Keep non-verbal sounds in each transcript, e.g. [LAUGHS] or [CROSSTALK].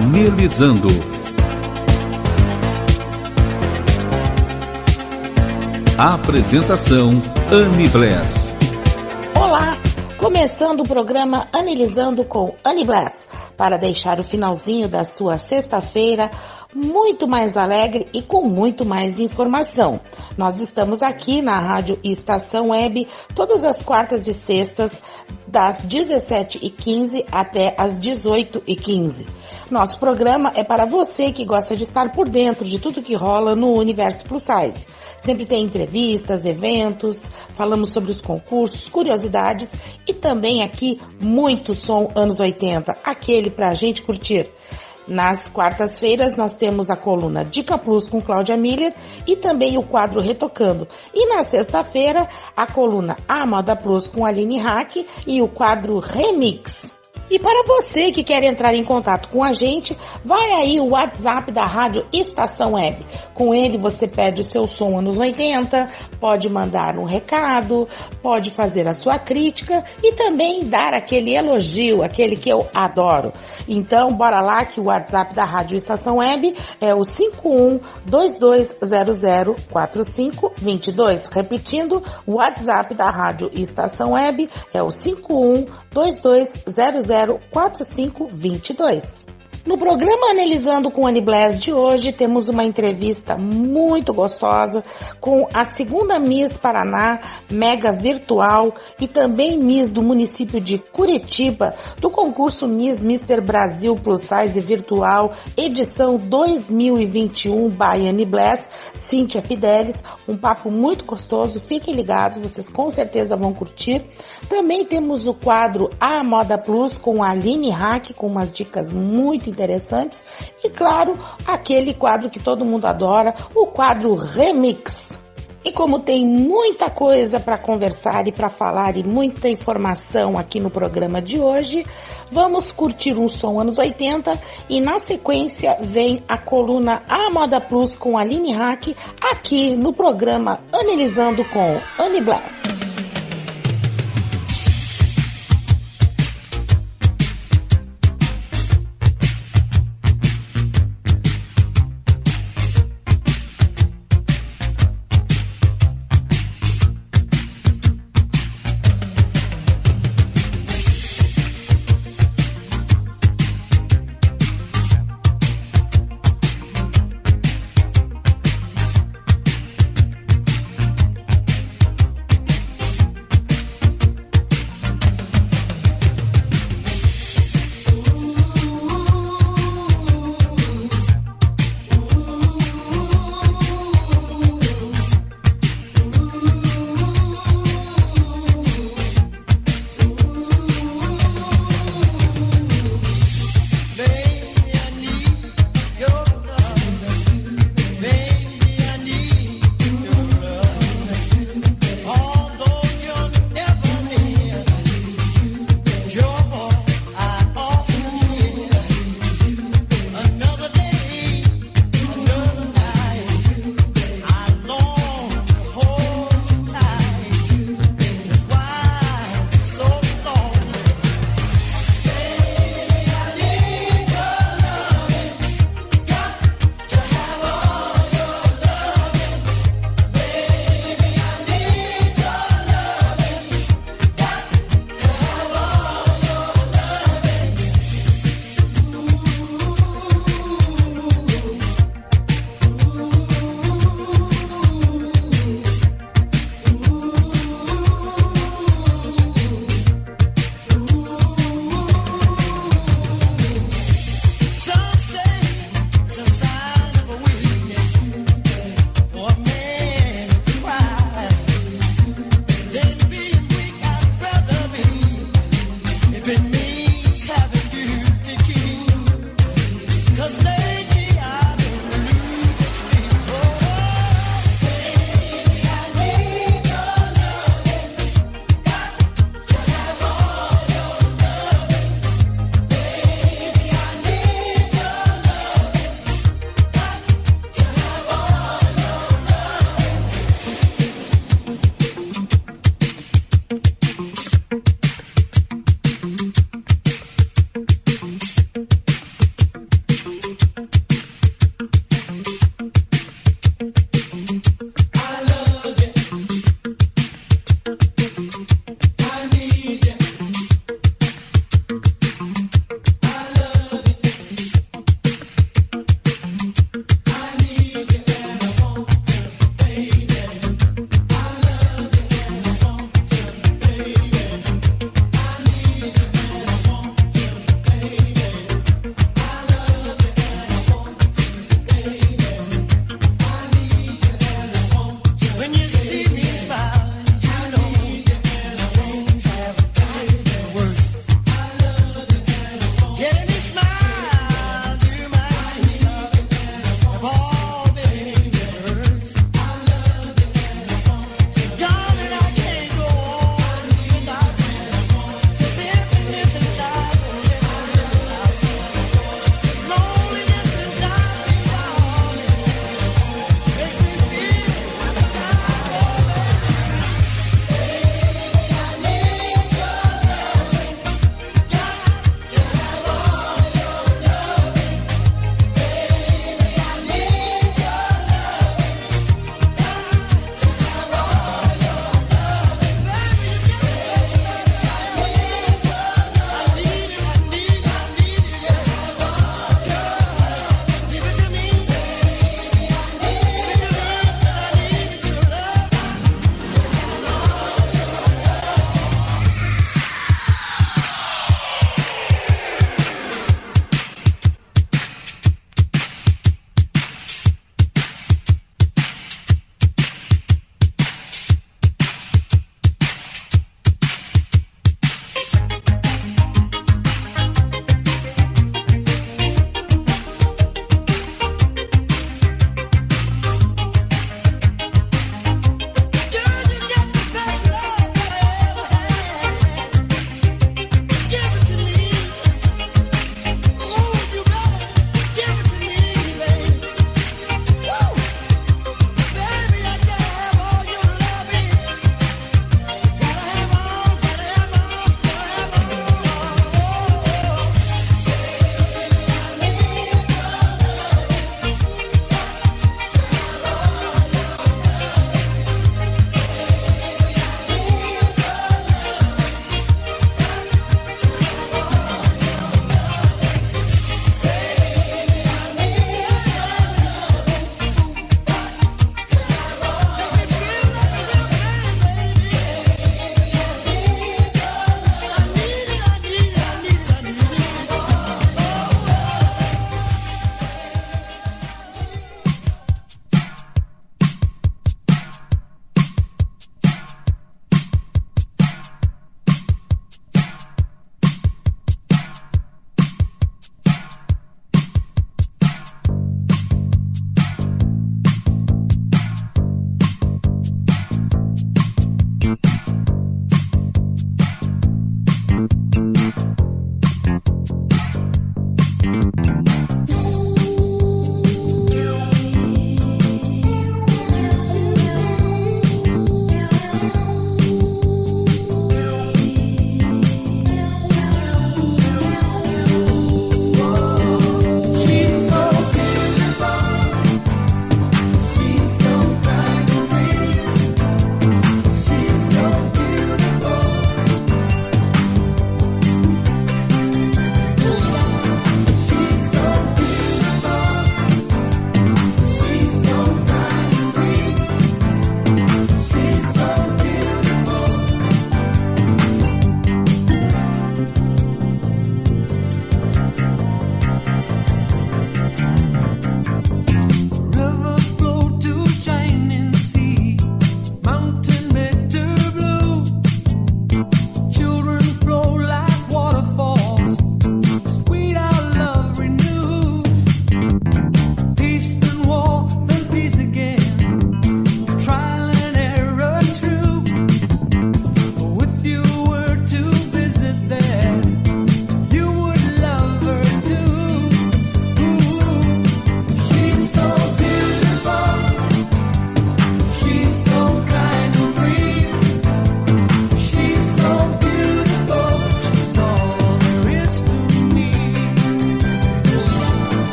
Anelizando. Apresentação Anne Bless. Olá, começando o programa Analisando com Anne Bless, para deixar o finalzinho da sua sexta-feira muito mais alegre e com muito mais informação. Nós estamos aqui na Rádio Estação Web todas as quartas e sextas, das 17h15 até as 18h15. Nosso programa é para você que gosta de estar por dentro de tudo que rola no universo plus size. Sempre tem entrevistas, eventos, falamos sobre os concursos, curiosidades e também aqui muito som anos 80, aquele pra gente curtir. Nas quartas-feiras nós temos a coluna Dica Plus com Cláudia Miller e também o quadro Retocando. E na sexta-feira a coluna A Moda Plus com Aline Hack e o quadro Remix. E para você que quer entrar em contato com a gente, vai aí o WhatsApp da Rádio Estação Web. Com ele você pede o seu som anos 80, pode mandar um recado, pode fazer a sua crítica e também dar aquele elogio, aquele que eu adoro. Então, bora lá que o WhatsApp da Rádio Estação Web é o 5122004522. Repetindo, o WhatsApp da Rádio Estação Web é o 512200 4522. No programa Analisando com Annie Bless de hoje, temos uma entrevista muito gostosa com a segunda Miss Paraná, Mega Virtual, e também Miss do município de Curitiba, do concurso Miss Mister Brasil Plus Size Virtual, edição 2021 by Annie Bless, Cíntia Fidelis, um papo muito gostoso, fiquem ligados, vocês com certeza vão curtir. Também temos o quadro A Moda Plus com a Aline Hack, com umas dicas muito interessantes. E claro, aquele quadro que todo mundo adora, o quadro Remix. E como tem muita coisa para conversar e para falar e muita informação aqui no programa de hoje, vamos curtir um som anos 80 e na sequência vem a coluna A Moda Plus com Aline Hack aqui no programa Analisando com Annie Blast.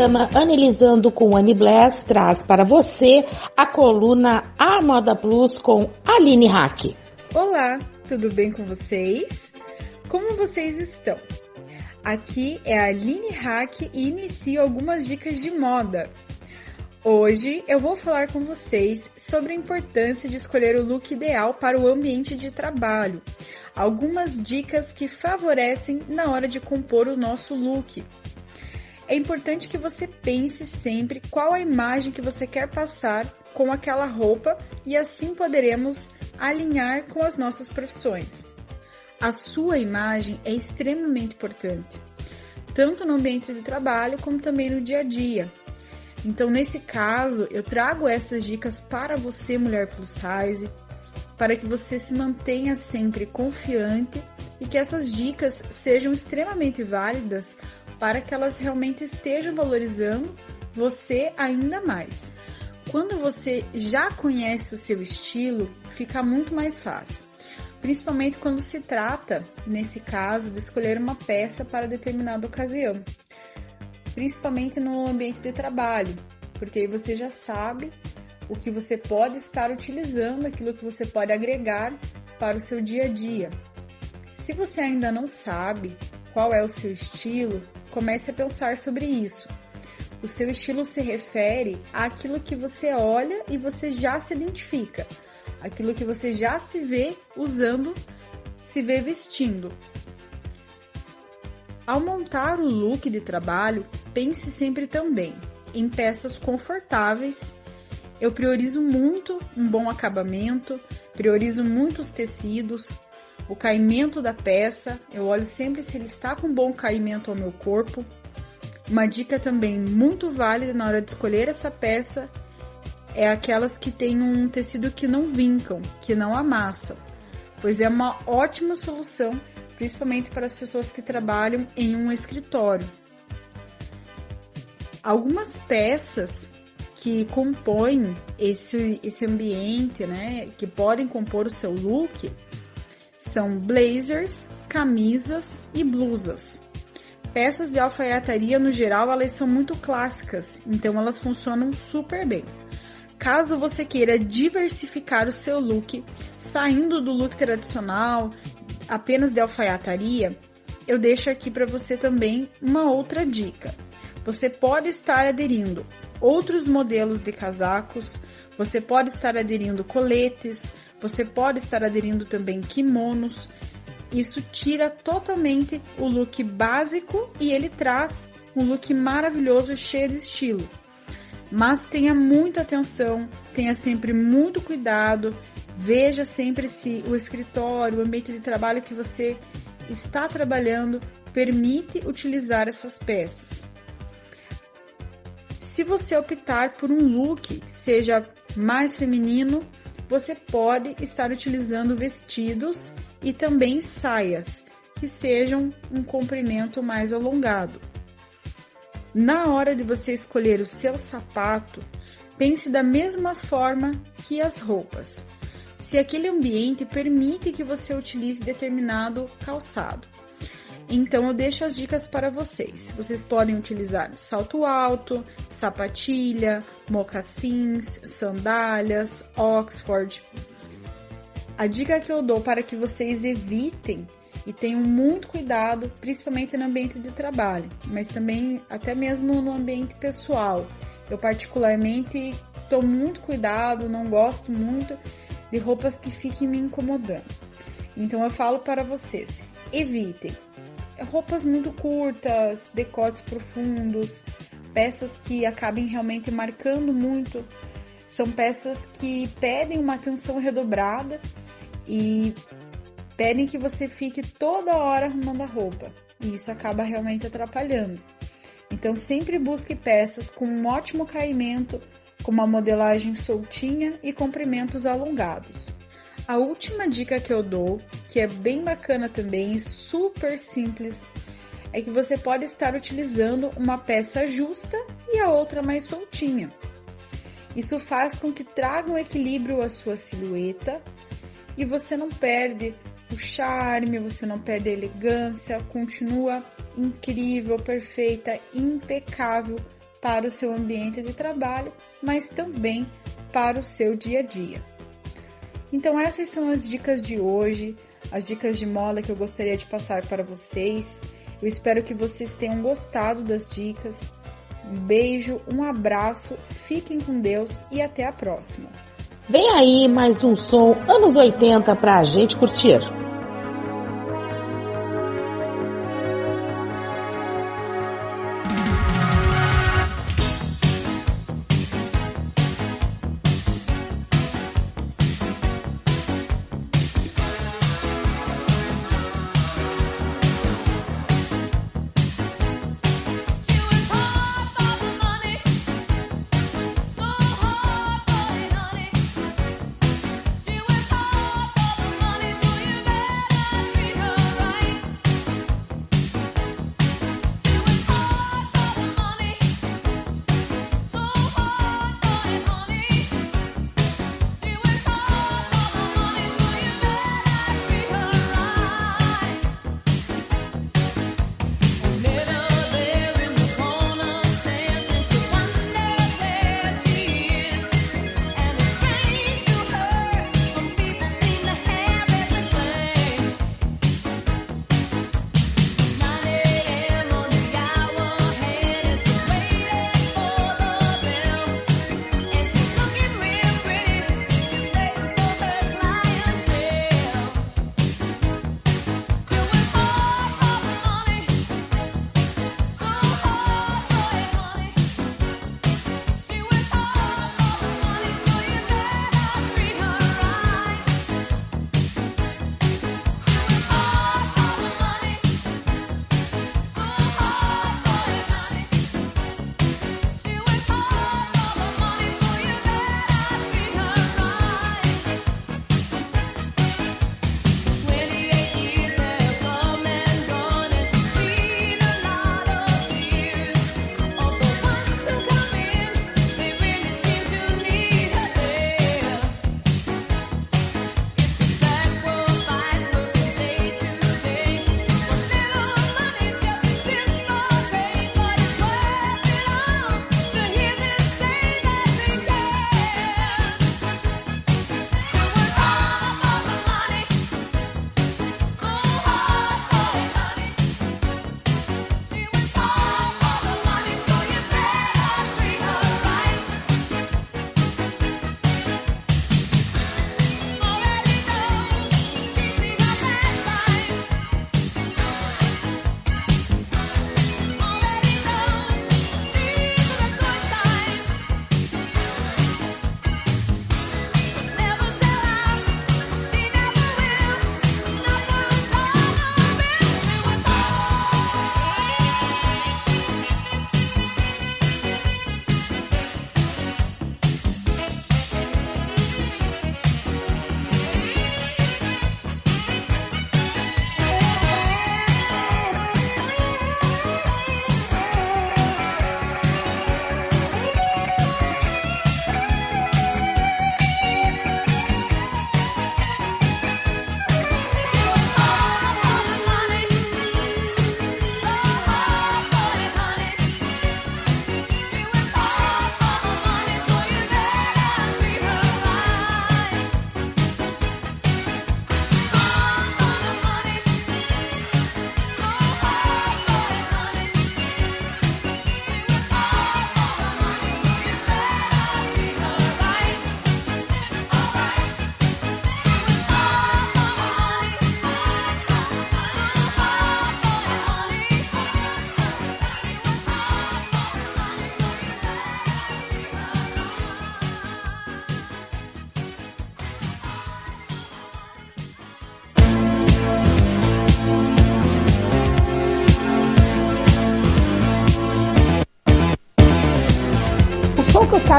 Programa Analisando com Annie Bless traz para você a coluna A Moda Plus com Aline Hack. Olá, tudo bem com vocês? Como vocês estão? Aqui é a Aline Hack e inicio algumas dicas de moda. Hoje eu vou falar com vocês sobre a importância de escolher o look ideal para o ambiente de trabalho. Algumas dicas que favorecem na hora de compor o nosso look é importante que você pense sempre qual a imagem que você quer passar com aquela roupa e assim poderemos alinhar com as nossas profissões. A sua imagem é extremamente importante, tanto no ambiente de trabalho como também no dia a dia. Então, nesse caso, eu trago essas dicas para você, mulher plus size, para que você se mantenha sempre confiante e que essas dicas sejam extremamente válidas para que elas realmente estejam valorizando você ainda mais. Quando você já conhece o seu estilo, fica muito mais fácil. Principalmente quando se trata, nesse caso, de escolher uma peça para determinada ocasião. Principalmente no ambiente de trabalho, porque aí você já sabe o que você pode estar utilizando, aquilo que você pode agregar para o seu dia a dia. Se você ainda não sabe qual é o seu estilo, comece a pensar sobre isso. O seu estilo se refere àquilo que você olha e você já se identifica, aquilo que você já se vê usando, se vê vestindo. Ao montar o look de trabalho, pense sempre também em peças confortáveis. Eu priorizo muito um bom acabamento, priorizo muito os tecidos, o caimento da peça, eu olho sempre se ele está com bom caimento ao meu corpo. Uma dica também muito válida na hora de escolher essa peça é aquelas que têm um tecido que não vincam, que não amassam, pois é uma ótima solução, principalmente para as pessoas que trabalham em um escritório. Algumas peças que compõem esse, esse ambiente, né, que podem compor o seu look, são blazers, camisas e blusas. Peças de alfaiataria no geral elas são muito clássicas, então elas funcionam super bem. Caso você queira diversificar o seu look, saindo do look tradicional, apenas de alfaiataria, eu deixo aqui para você também uma outra dica. Você pode estar aderindo outros modelos de casacos, você pode estar aderindo coletes, você pode estar aderindo também kimonos. Isso tira totalmente o look básico e ele traz um look maravilhoso, cheio de estilo. Mas tenha muita atenção, tenha sempre muito cuidado, veja sempre se o escritório, o ambiente de trabalho que você está trabalhando permite utilizar essas peças. Se você optar por um look que seja mais feminino, você pode estar utilizando vestidos e também saias que sejam um comprimento mais alongado. Na hora de você escolher o seu sapato, pense da mesma forma que as roupas. Se aquele ambiente permite que você utilize determinado calçado. Então eu deixo as dicas para vocês. Vocês podem utilizar salto alto, sapatilha, mocassins, sandálias, Oxford. A dica que eu dou para que vocês evitem e tenham muito cuidado, principalmente no ambiente de trabalho, mas também até mesmo no ambiente pessoal. Eu particularmente tomo muito cuidado, não gosto muito de roupas que fiquem me incomodando. Então eu falo para vocês, evitem roupas muito curtas, decotes profundos, peças que acabem realmente marcando muito. São peças que pedem uma atenção redobrada e pedem que você fique toda hora arrumando a roupa. E isso acaba realmente atrapalhando. Então sempre busque peças com um ótimo caimento, com uma modelagem soltinha e comprimentos alongados. A última dica que eu dou, que é bem bacana também super simples, é que você pode estar utilizando uma peça justa e a outra mais soltinha. Isso faz com que traga um equilíbrio à sua silhueta e você não perde o charme, você não perde a elegância, continua incrível, perfeita, impecável para o seu ambiente de trabalho, mas também para o seu dia a dia. Então essas são as dicas de hoje, as dicas de moda que eu gostaria de passar para vocês. Eu espero que vocês tenham gostado das dicas. Um beijo, um abraço, fiquem com Deus e até a próxima. Vem aí mais um som anos 80 para a gente curtir.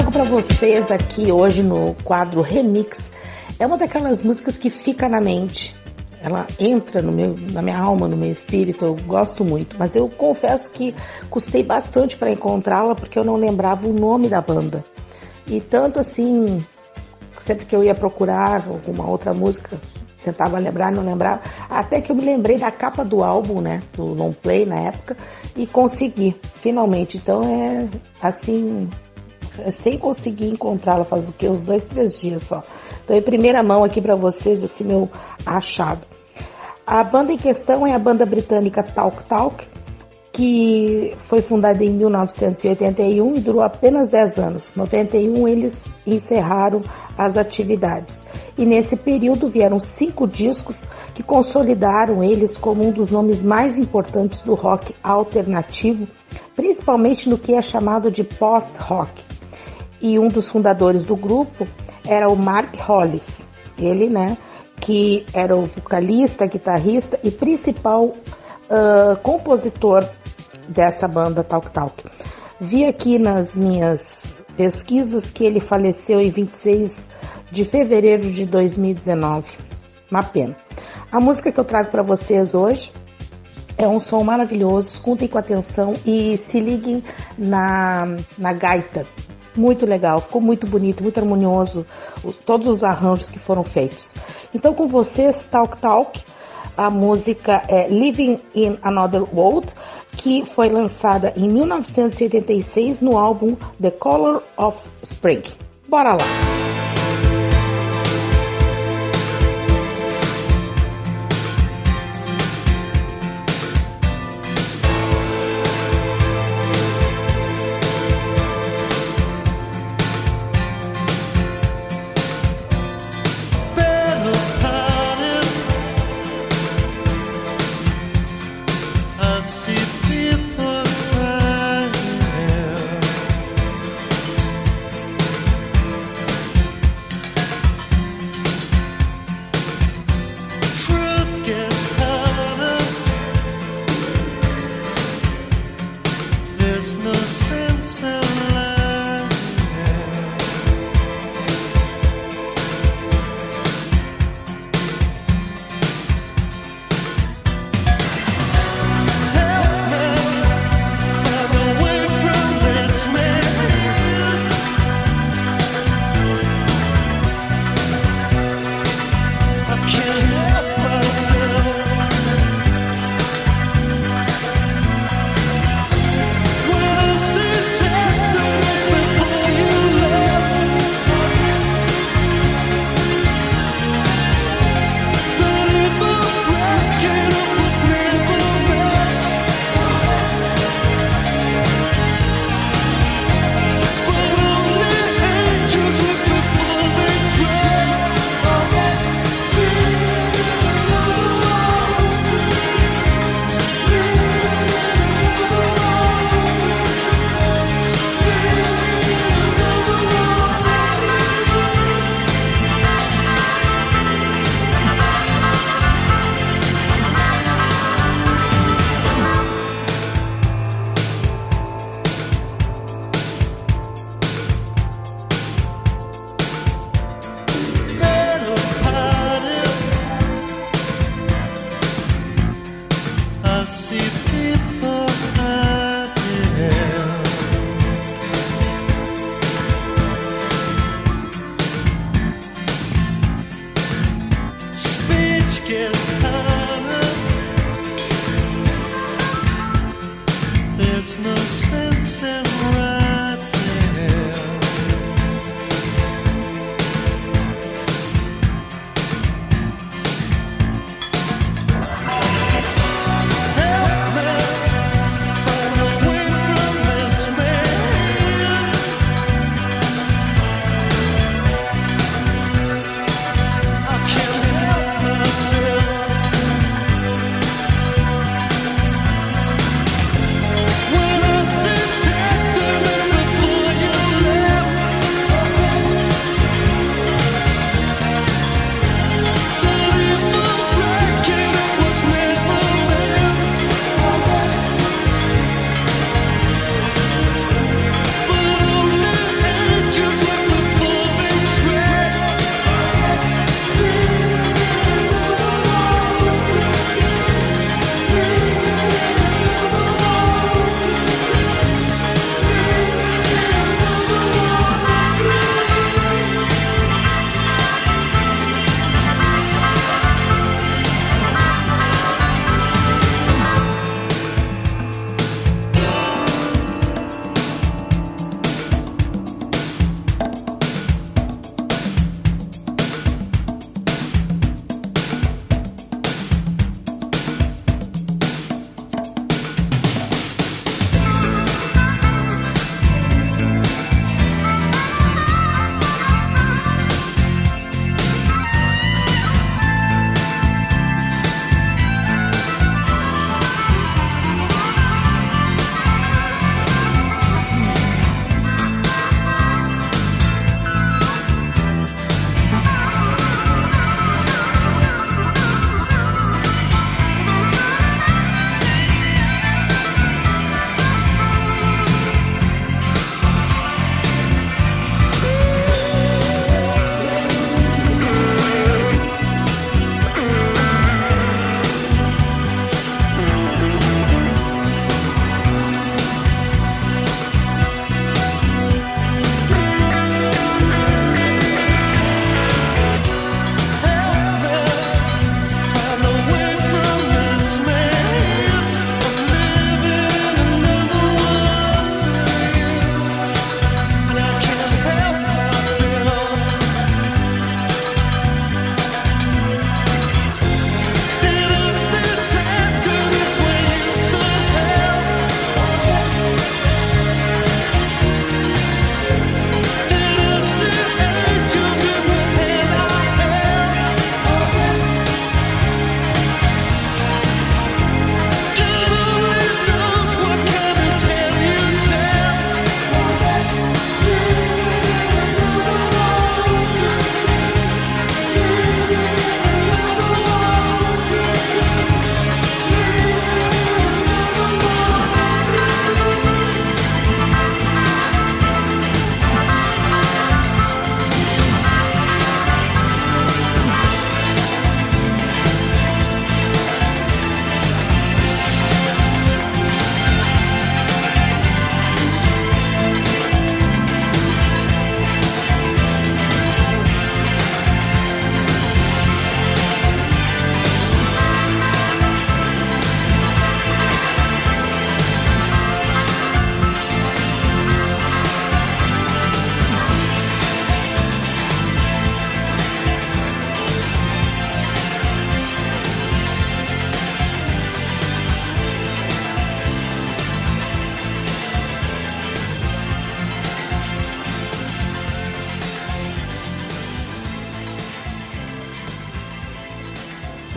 Trago para vocês aqui hoje no quadro Remix é uma daquelas músicas que fica na mente. Ela entra no meu, na minha alma, no meu espírito, eu gosto muito. Mas eu confesso que custei bastante para encontrá-la porque eu não lembrava o nome da banda. E tanto assim, sempre que eu ia procurar alguma outra música, tentava lembrar, não lembrava, até que eu me lembrei da capa do álbum, né, do long play na época, e consegui, finalmente. Então é assim, sem conseguir encontrá-la faz o que uns dois, três dias só. Então em primeira mão aqui para vocês esse meu achado. A banda em questão é a banda britânica Talk Talk, que foi fundada em 1981 e durou apenas 10 anos. Em 91 eles encerraram as atividades. E nesse período vieram cinco discos que consolidaram eles como um dos nomes mais importantes do rock alternativo, principalmente no que é chamado de post-rock. E um dos fundadores do grupo era o Mark Hollis. Ele, né, que era o vocalista, guitarrista e principal uh, compositor dessa banda Talk Talk. Vi aqui nas minhas pesquisas que ele faleceu em 26 de fevereiro de 2019. Uma pena. A música que eu trago para vocês hoje é um som maravilhoso, escutem com atenção e se liguem na, na gaita. Muito legal, ficou muito bonito, muito harmonioso, todos os arranjos que foram feitos. Então com vocês, Talk Talk, a música é Living in Another World, que foi lançada em 1986 no álbum The Color of Spring. Bora lá!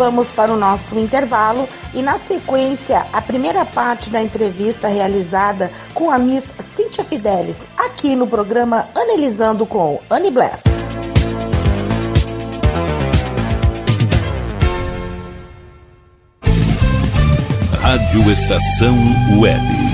Vamos para o nosso intervalo e, na sequência, a primeira parte da entrevista realizada com a Miss Cíntia Fidelis, aqui no programa Analisando com Annie Bless. Rádio Estação Web.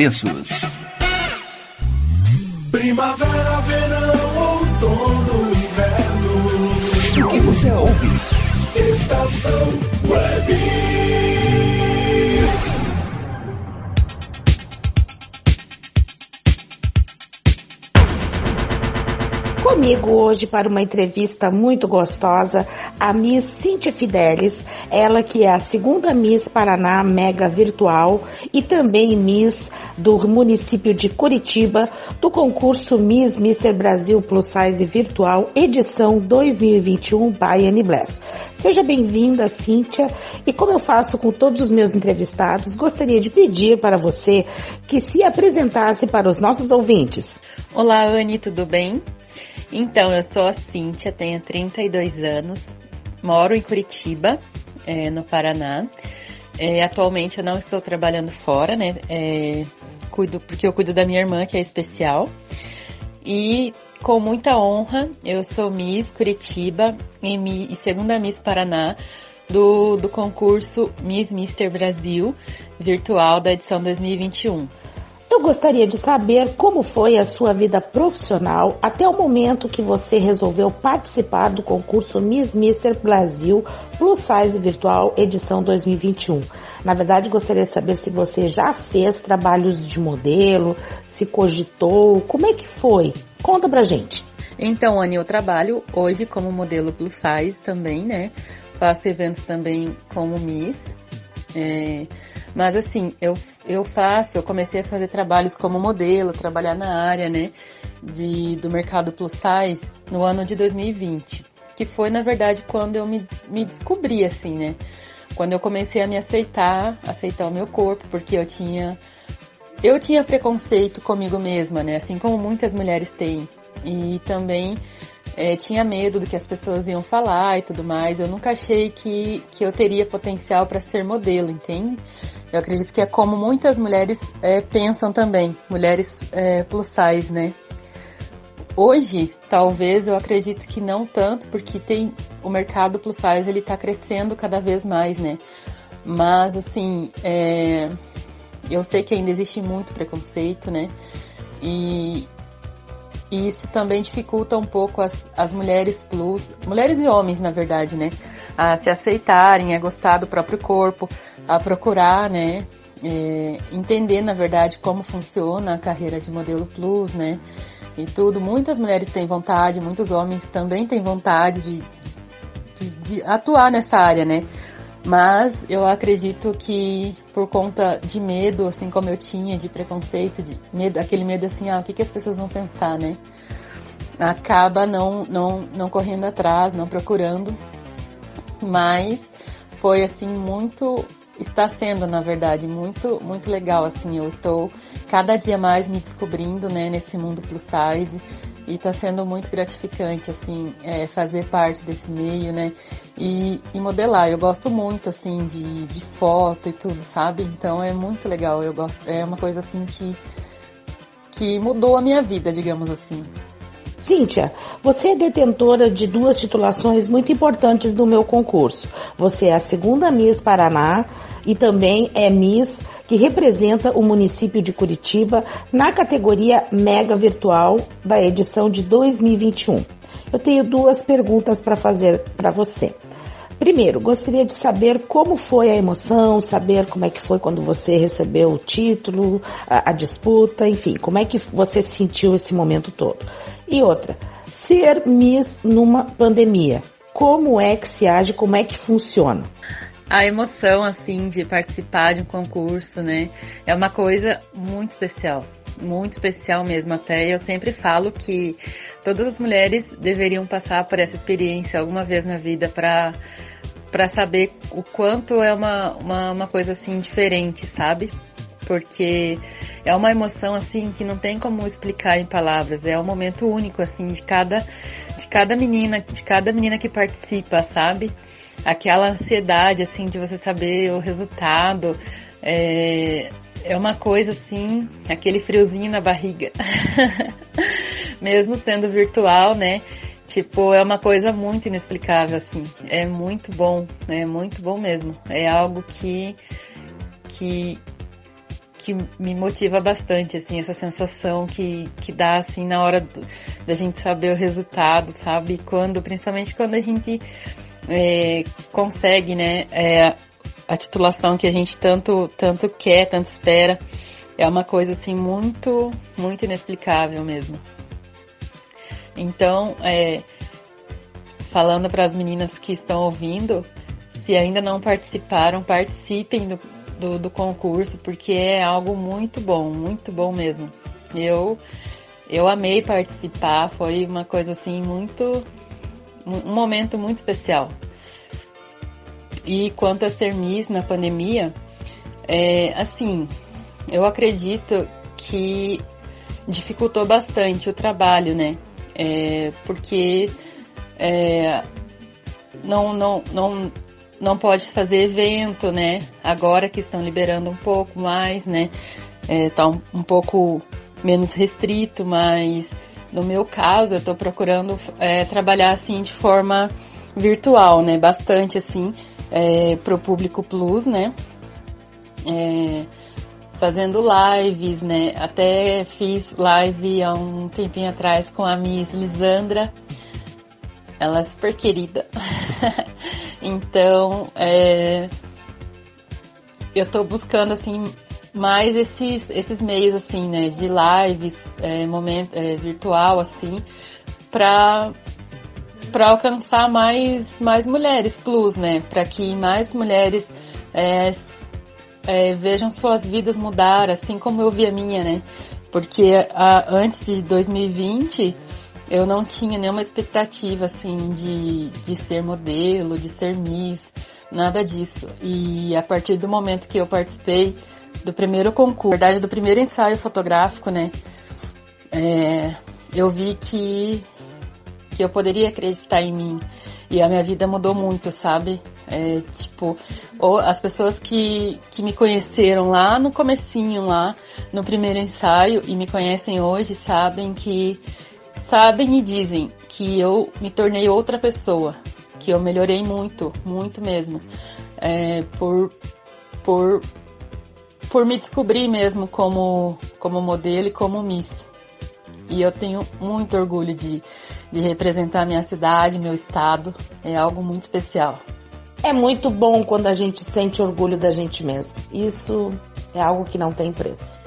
preços. Primavera, verão, outono, inverno. O que você ouve? Estação Web. Comigo hoje para uma entrevista muito gostosa, a Miss Cíntia Fidelis, ela que é a segunda Miss Paraná Mega Virtual e também Miss do município de Curitiba do concurso Miss Mister Brasil Plus Size Virtual edição 2021 by Annie Bless. Seja bem-vinda, Cíntia. E como eu faço com todos os meus entrevistados, gostaria de pedir para você que se apresentasse para os nossos ouvintes. Olá, Anne, tudo bem? Então, eu sou a Cíntia, tenho 32 anos, moro em Curitiba, é, no Paraná. É, atualmente eu não estou trabalhando fora, né? É, cuido, porque eu cuido da minha irmã, que é especial. E com muita honra, eu sou Miss Curitiba e, segunda Miss Paraná do, do concurso Miss Mister Brasil virtual da edição 2021. Eu gostaria de saber como foi a sua vida profissional até o momento que você resolveu participar do concurso Miss Mister Brasil Plus Size Virtual edição 2021. Na verdade, gostaria de saber se você já fez trabalhos de modelo, se cogitou, como é que foi? Conta pra gente. Então, Anny, eu trabalho hoje como modelo plus size também, né? Faço eventos também como Miss. É, mas assim, eu, eu faço, eu comecei a fazer trabalhos como modelo, trabalhar na área, né, de, do mercado plus size no ano de 2020. Que foi, na verdade, quando eu me, me descobri, assim, né? Quando eu comecei a me aceitar, aceitar o meu corpo, porque eu tinha, eu tinha preconceito comigo mesma, né? Assim como muitas mulheres têm. E também é, tinha medo do que as pessoas iam falar e tudo mais. Eu nunca achei que, que eu teria potencial para ser modelo, entende? Eu acredito que é como muitas mulheres é, pensam também, mulheres é, plus size, né? Hoje, talvez eu acredito que não tanto, porque tem o mercado plus size ele está crescendo cada vez mais, né? Mas assim, é, eu sei que ainda existe muito preconceito, né? E, e isso também dificulta um pouco as, as mulheres plus, mulheres e homens, na verdade, né? A se aceitarem, a gostar do próprio corpo, a procurar, né? É, entender, na verdade, como funciona a carreira de modelo plus, né? E tudo. Muitas mulheres têm vontade, muitos homens também têm vontade de, de, de atuar nessa área, né? Mas eu acredito que por conta de medo, assim como eu tinha, de preconceito, de medo, aquele medo assim, ah, o que, que as pessoas vão pensar, né? Acaba não, não, não correndo atrás, não procurando. Mas foi assim muito está sendo, na verdade, muito muito legal assim. Eu estou cada dia mais me descobrindo, né, nesse mundo plus size e está sendo muito gratificante assim é, fazer parte desse meio, né? E, e, modelar. Eu gosto muito assim de, de foto e tudo, sabe? Então é muito legal. Eu gosto. É uma coisa assim que que mudou a minha vida, digamos assim. Cíntia, você é detentora de duas titulações muito importantes do meu concurso. Você é a segunda Miss Paraná e também é Miss que representa o município de Curitiba na categoria Mega Virtual da edição de 2021. Eu tenho duas perguntas para fazer para você. Primeiro, gostaria de saber como foi a emoção, saber como é que foi quando você recebeu o título, a, a disputa, enfim, como é que você sentiu esse momento todo. E outra, ser Miss numa pandemia, como é que se age, como é que funciona? A emoção, assim, de participar de um concurso, né? É uma coisa muito especial. Muito especial mesmo até. Eu sempre falo que todas as mulheres deveriam passar por essa experiência alguma vez na vida para para saber o quanto é uma, uma, uma coisa assim diferente, sabe? Porque é uma emoção assim que não tem como explicar em palavras. É um momento único assim de cada de cada menina, de cada menina que participa, sabe? Aquela ansiedade, assim, de você saber o resultado. É, é uma coisa assim, aquele friozinho na barriga. [LAUGHS] Mesmo sendo virtual, né? Tipo, é uma coisa muito inexplicável, assim. É muito bom, é muito bom mesmo. É algo que, que, que me motiva bastante, assim, essa sensação que, que dá, assim, na hora do, da gente saber o resultado, sabe? Quando, principalmente quando a gente é, consegue, né, é, a titulação que a gente tanto, tanto quer, tanto espera. É uma coisa assim muito, muito inexplicável mesmo. Então, é, falando para as meninas que estão ouvindo, se ainda não participaram, participem do, do, do, concurso, porque é algo muito bom, muito bom mesmo. Eu, eu amei participar, foi uma coisa assim muito, um momento muito especial. E quanto a ser Miss na pandemia, é, assim, eu acredito que dificultou bastante o trabalho, né? É, porque é, não, não, não, não pode fazer evento, né? Agora que estão liberando um pouco mais, né? É, tá um, um pouco menos restrito, mas no meu caso, eu estou procurando é, trabalhar assim de forma virtual, né? Bastante assim é, público plus, né? É, fazendo lives, né? Até fiz live há um tempinho atrás com a Miss Lisandra. Ela é super querida. [LAUGHS] então, é, eu tô buscando assim mais esses, esses meios assim, né, de lives, é, momento é, virtual assim, para para alcançar mais mais mulheres plus, né, para que mais mulheres é, é, vejam suas vidas mudar, assim como eu vi a minha, né? Porque a, antes de 2020 eu não tinha nenhuma expectativa assim de, de ser modelo, de ser Miss, nada disso. E a partir do momento que eu participei do primeiro concurso, na verdade do primeiro ensaio fotográfico, né? É, eu vi que, que eu poderia acreditar em mim. E a minha vida mudou muito, sabe? É, tipo, ou as pessoas que, que me conheceram lá no comecinho, lá no primeiro ensaio e me conhecem hoje, sabem que sabem e dizem que eu me tornei outra pessoa, que eu melhorei muito, muito mesmo, é, por, por, por me descobrir mesmo como, como modelo e como Miss. E eu tenho muito orgulho de, de representar minha cidade, meu estado, é algo muito especial. É muito bom quando a gente sente orgulho da gente mesmo. Isso é algo que não tem preço.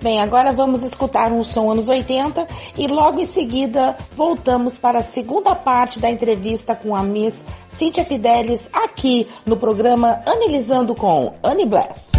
Bem, agora vamos escutar um som anos 80 e logo em seguida voltamos para a segunda parte da entrevista com a Miss Cíntia Fidelis aqui no programa Analisando com Annie Bless.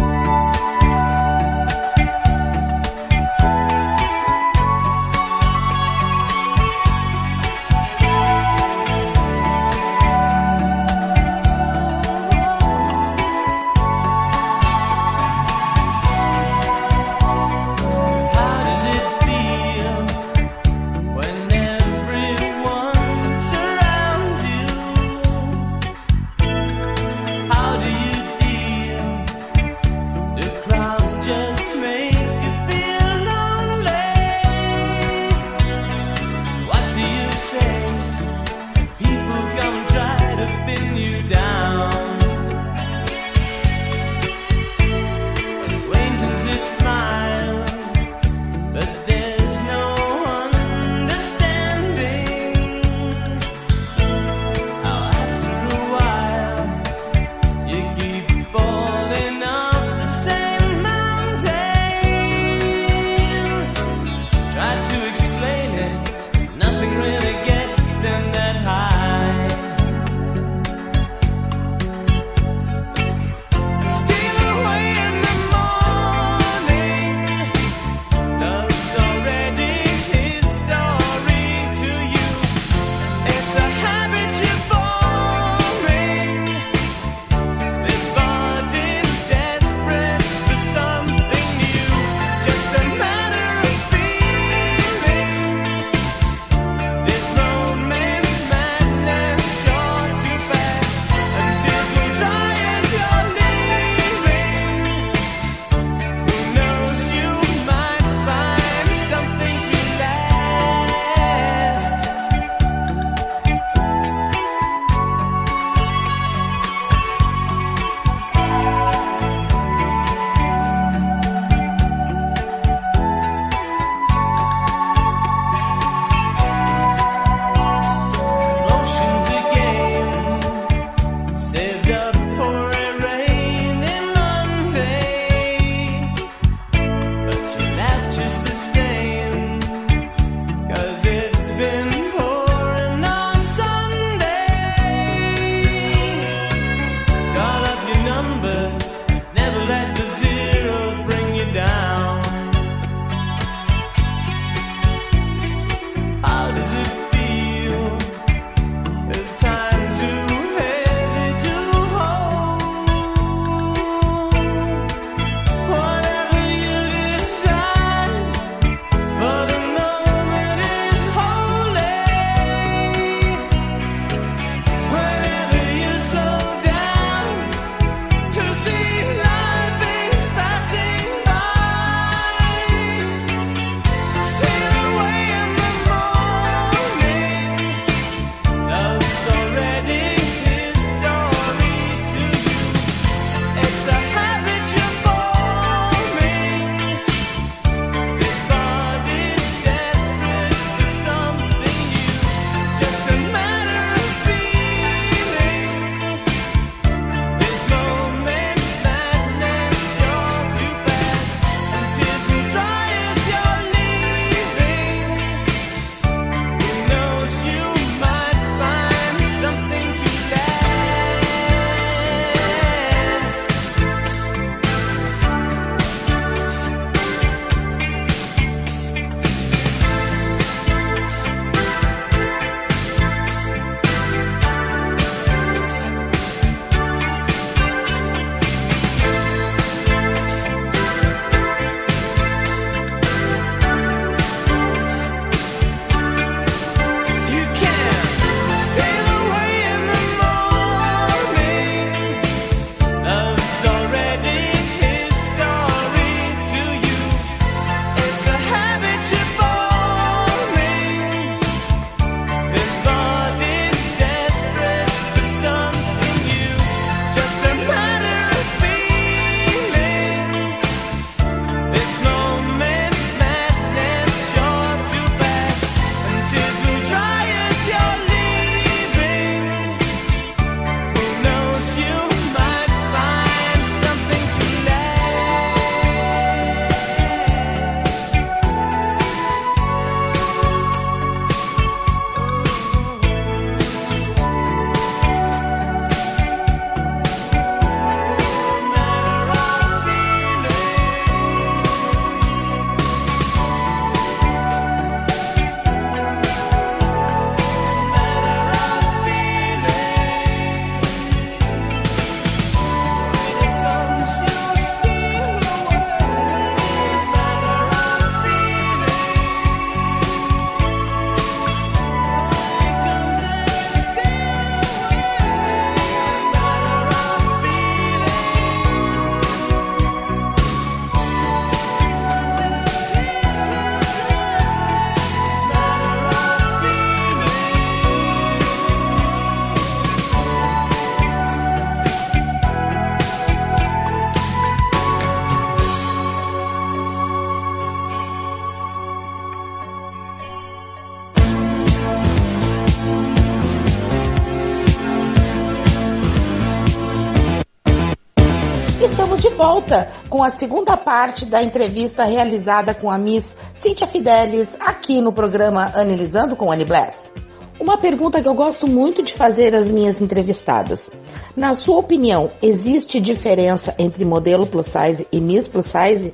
Com a segunda parte da entrevista realizada com a Miss Cíntia Fidelis aqui no programa Analisando com Annie Bless. Uma pergunta que eu gosto muito de fazer às minhas entrevistadas. Na sua opinião, existe diferença entre modelo plus size e Miss plus size?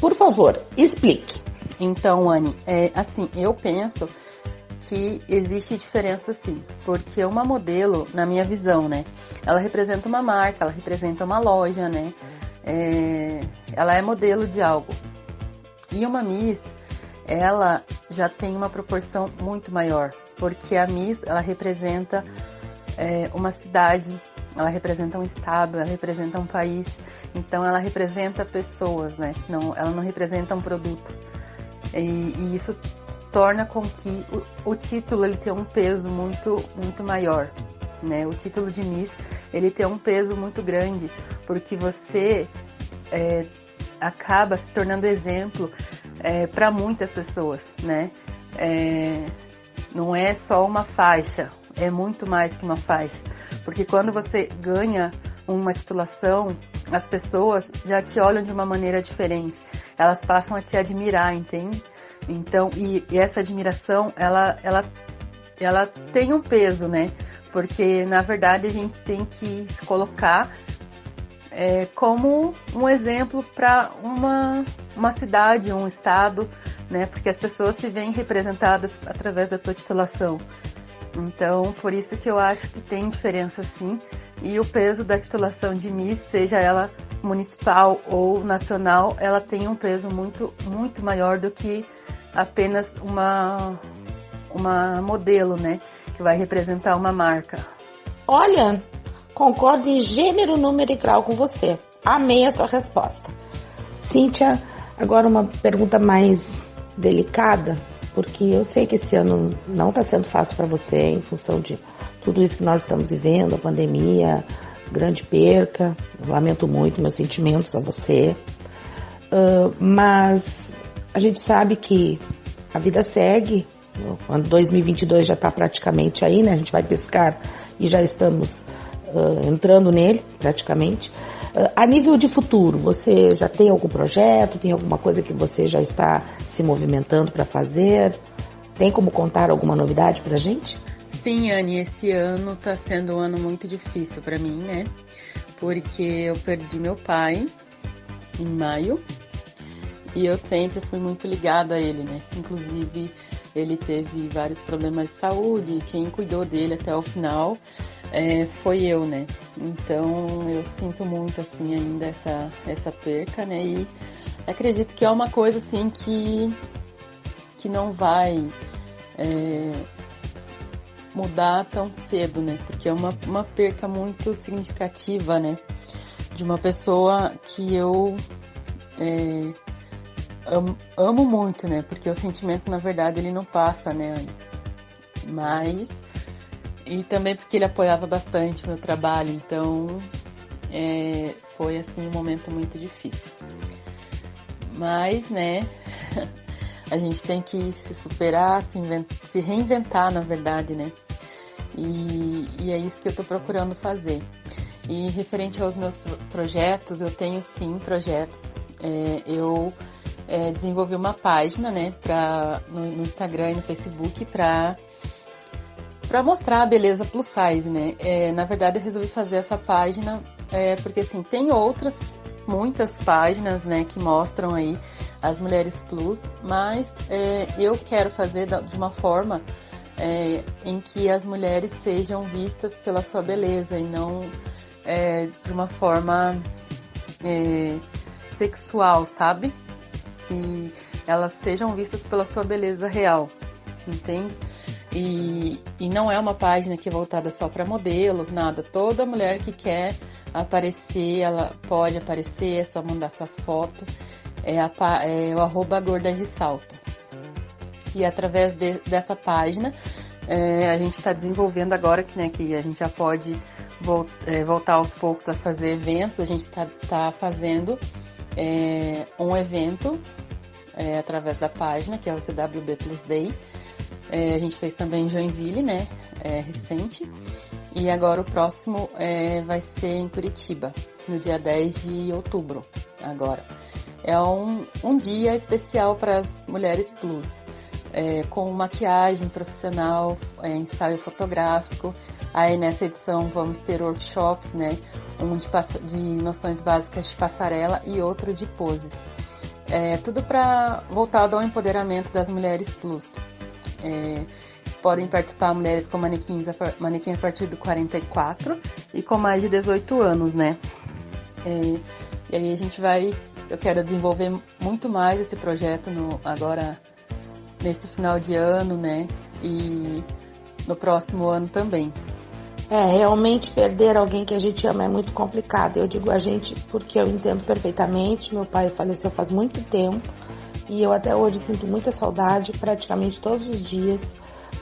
Por favor, explique. Então, Anne, é, assim, eu penso que existe diferença sim, porque uma modelo, na minha visão, né, ela representa uma marca, ela representa uma loja, né, é, ela é modelo de algo. E uma Miss, ela já tem uma proporção muito maior, porque a Miss, ela representa é, uma cidade, ela representa um estado, ela representa um país, então ela representa pessoas, né, não, ela não representa um produto. E, e isso torna com que o, o, título ele tenha um peso muito muito maior, né? O título de Miss ele tem um peso muito grande porque você é, acaba se tornando exemplo é, para muitas pessoas, né? É, não é só uma faixa, é muito mais que uma faixa, porque quando você ganha uma titulação, as pessoas já te olham de uma maneira diferente, elas passam a te admirar, entende? Então, e, e, essa admiração, ela, ela, ela tem um peso, né? Porque, na verdade, a gente tem que se colocar é, como um exemplo para uma, uma cidade, um estado, né? Porque as pessoas se veem representadas através da tua titulação. Então, por isso que eu acho que tem diferença sim. E o peso da titulação de Miss, seja ela municipal ou nacional, ela tem um peso muito, muito maior do que apenas uma, uma modelo, né? Que vai representar uma marca. Olha, concordo em gênero, número e grau com você. Amei a sua resposta. Cíntia, agora uma pergunta mais delicada, porque eu sei que esse ano não está sendo fácil para você em função de tudo isso que nós estamos vivendo, a pandemia, grande perca. Lamento muito meus sentimentos a você. Uh, mas a gente sabe que a vida segue. O ano 2022 já está praticamente aí, né? A gente vai pescar e já estamos uh, entrando nele, praticamente. Uh, a nível de futuro, você já tem algum projeto? Tem alguma coisa que você já está se movimentando para fazer? Tem como contar alguma novidade para gente? Sim, Anne, esse ano está sendo um ano muito difícil para mim, né? Porque eu perdi meu pai em maio e eu sempre fui muito ligada a ele, né? Inclusive, ele teve vários problemas de saúde quem cuidou dele até o final é, foi eu, né? Então, eu sinto muito, assim, ainda essa, essa perca, né? E acredito que é uma coisa, assim, que, que não vai é, mudar tão cedo, né? Porque é uma, uma perca muito significativa, né? De uma pessoa que eu... É, amo, amo muito, né? Porque o sentimento, na verdade, ele não passa, né, Mas. E também porque ele apoiava bastante o meu trabalho, então é, foi assim um momento muito difícil. Mas, né, [LAUGHS] a gente tem que se superar, se, se reinventar, na verdade, né? E, e, é isso que eu tô procurando fazer. E referente aos meus projetos, eu tenho sim projetos. É, eu é, desenvolvi uma página, né, pra, no, no Instagram e no Facebook para para mostrar a beleza plus size, né? É, na verdade, eu resolvi fazer essa página é, porque assim tem outras muitas páginas, né, que mostram aí as mulheres plus, mas é, eu quero fazer de uma forma é, em que as mulheres sejam vistas pela sua beleza e não é, de uma forma é, sexual, sabe? que elas sejam vistas pela sua beleza real, entende? E, e não é uma página que é voltada só para modelos, nada. Toda mulher que quer aparecer, ela pode aparecer, é só mandar sua foto. É, a, é o arroba gordas de salto. E através de, dessa página, é, a gente está desenvolvendo agora que, né, que a gente já pode é, voltar aos poucos a fazer eventos. A gente está tá fazendo é, um evento é, através da página, que é o CWB Plus Day. É, a gente fez também Joinville, né? É, recente. E agora o próximo é, vai ser em Curitiba, no dia 10 de outubro, agora. É um, um dia especial para as mulheres plus, é, com maquiagem profissional, é, ensaio fotográfico. Aí nessa edição vamos ter workshops, né? Um de, de noções básicas de passarela e outro de poses. É, tudo para voltado ao empoderamento das mulheres plus. É, podem participar mulheres com manequins a, manequim a partir do 44 e com mais de 18 anos, né? É, e aí a gente vai, eu quero desenvolver muito mais esse projeto no, agora nesse final de ano, né? E no próximo ano também. É, realmente perder alguém que a gente ama é muito complicado. Eu digo a gente porque eu entendo perfeitamente. Meu pai faleceu faz muito tempo e eu até hoje sinto muita saudade, praticamente todos os dias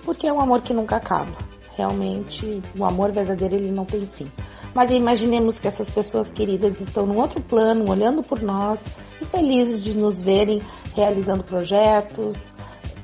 porque é um amor que nunca acaba. Realmente, o amor verdadeiro ele não tem fim. Mas imaginemos que essas pessoas queridas estão num outro plano, olhando por nós e felizes de nos verem realizando projetos,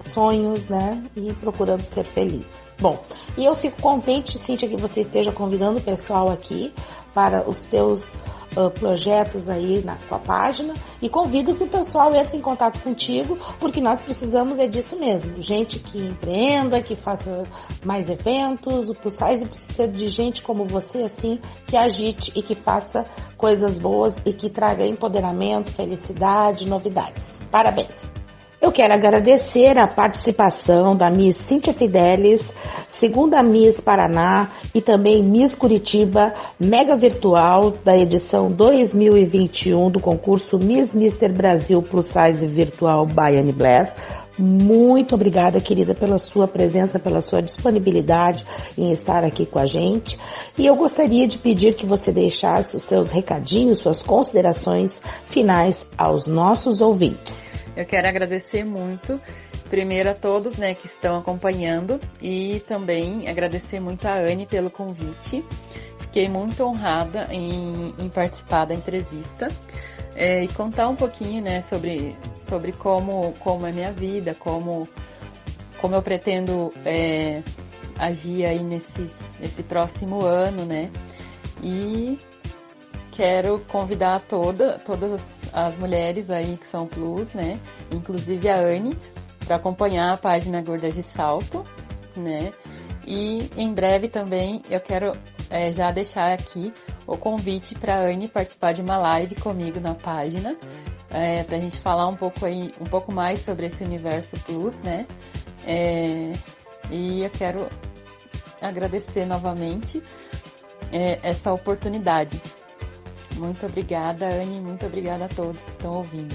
sonhos, né? E procurando ser felizes. Bom, e eu fico contente, Cíntia, que você esteja convidando o pessoal aqui para os teus uh, projetos aí na tua página e convido que o pessoal entre em contato contigo, porque nós precisamos é disso mesmo. Gente que empreenda, que faça mais eventos, o Plus precisa de gente como você, assim, que agite e que faça coisas boas e que traga empoderamento, felicidade, novidades. Parabéns! Eu quero agradecer a participação da Miss Cíntia Fidelis, segunda Miss Paraná e também Miss Curitiba, mega virtual da edição 2021 do concurso Miss Mister Brasil Plus Size Virtual Annie Bless. Muito obrigada, querida, pela sua presença, pela sua disponibilidade em estar aqui com a gente. E eu gostaria de pedir que você deixasse os seus recadinhos, suas considerações finais aos nossos ouvintes. Eu quero agradecer muito, primeiro a todos né, que estão acompanhando e também agradecer muito a Anne pelo convite. Fiquei muito honrada em, em participar da entrevista é, e contar um pouquinho né, sobre, sobre como, como é minha vida, como, como eu pretendo é, agir aí nesse, nesse próximo ano, né? E quero convidar toda, todas as, mulheres aí que são plus, né? Inclusive a Anne, para acompanhar a página Gordas de Salto, né? E em breve também eu quero é, já deixar aqui o convite para a Anne participar de uma live comigo na página, é, para a gente falar um pouco aí, um pouco mais sobre esse universo plus, né? É, e eu quero agradecer novamente é, essa oportunidade. Muito obrigada, Anne. Muito obrigada a todos que estão ouvindo.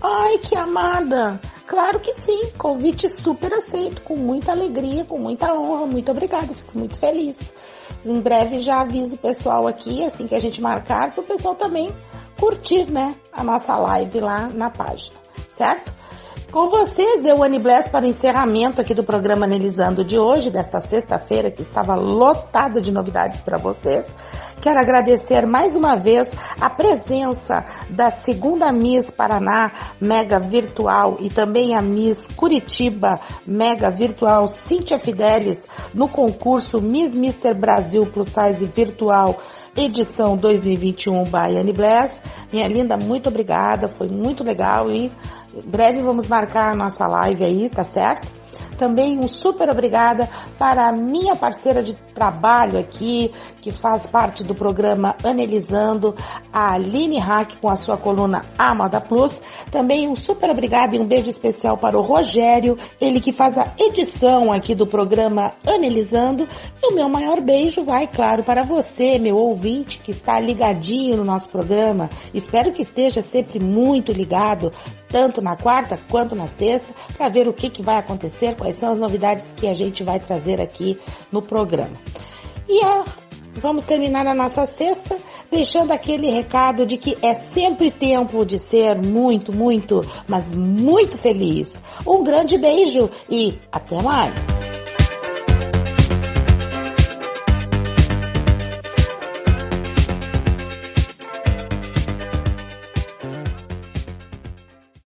Ai, que amada! Claro que sim, convite super aceito, com muita alegria, com muita honra. Muito obrigada, fico muito feliz. Em breve já aviso o pessoal aqui, assim que a gente marcar, para o pessoal também curtir, né, a nossa live lá na página, certo? Com vocês, eu, Anne Bless, para o encerramento aqui do programa Analisando de hoje, desta sexta-feira, que estava lotado de novidades para vocês. Quero agradecer mais uma vez a presença da segunda Miss Paraná Mega Virtual e também a Miss Curitiba Mega Virtual Cíntia Fidelis no concurso Miss Mister Brasil Plus Size Virtual edição 2021 by Annie Bless. Minha linda, muito obrigada, foi muito legal e em breve vamos marcar a nossa live aí, tá certo? Também um super obrigada para a minha parceira de trabalho aqui, que faz parte do programa Analisando, a Aline Hack com a sua coluna Amada Plus. Também um super obrigada e um beijo especial para o Rogério, ele que faz a edição aqui do programa Analisando. E o meu maior beijo vai, claro, para você, meu ouvinte, que está ligadinho no nosso programa. Espero que esteja sempre muito ligado, tanto na quarta quanto na sexta, para ver o que, que vai acontecer com quais são as novidades que a gente vai trazer aqui no programa. E é, vamos terminar a nossa sexta deixando aquele recado de que é sempre tempo de ser muito, muito, mas muito feliz. Um grande beijo e até mais!